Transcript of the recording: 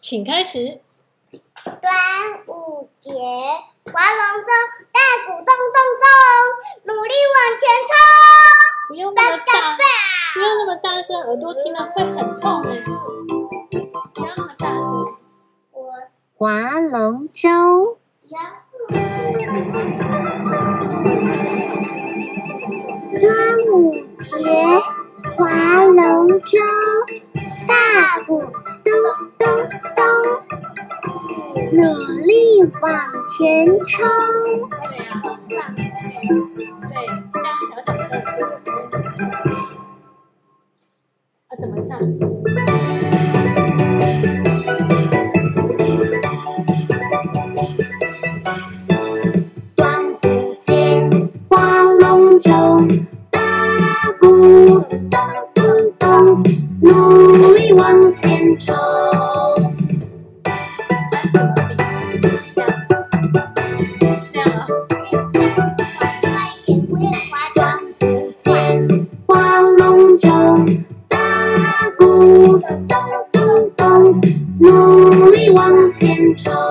请开始。端午节，划龙舟，大鼓咚咚咚，努力往前冲。不用那么大，不用那么大声，耳朵听了会很痛哎。不要那么大声。划龙舟。端努力往前冲。对呀，冲上去。对，这样小小声。啊，怎么唱？努力往前冲。划龙舟，大鼓咚咚咚，努力往前冲。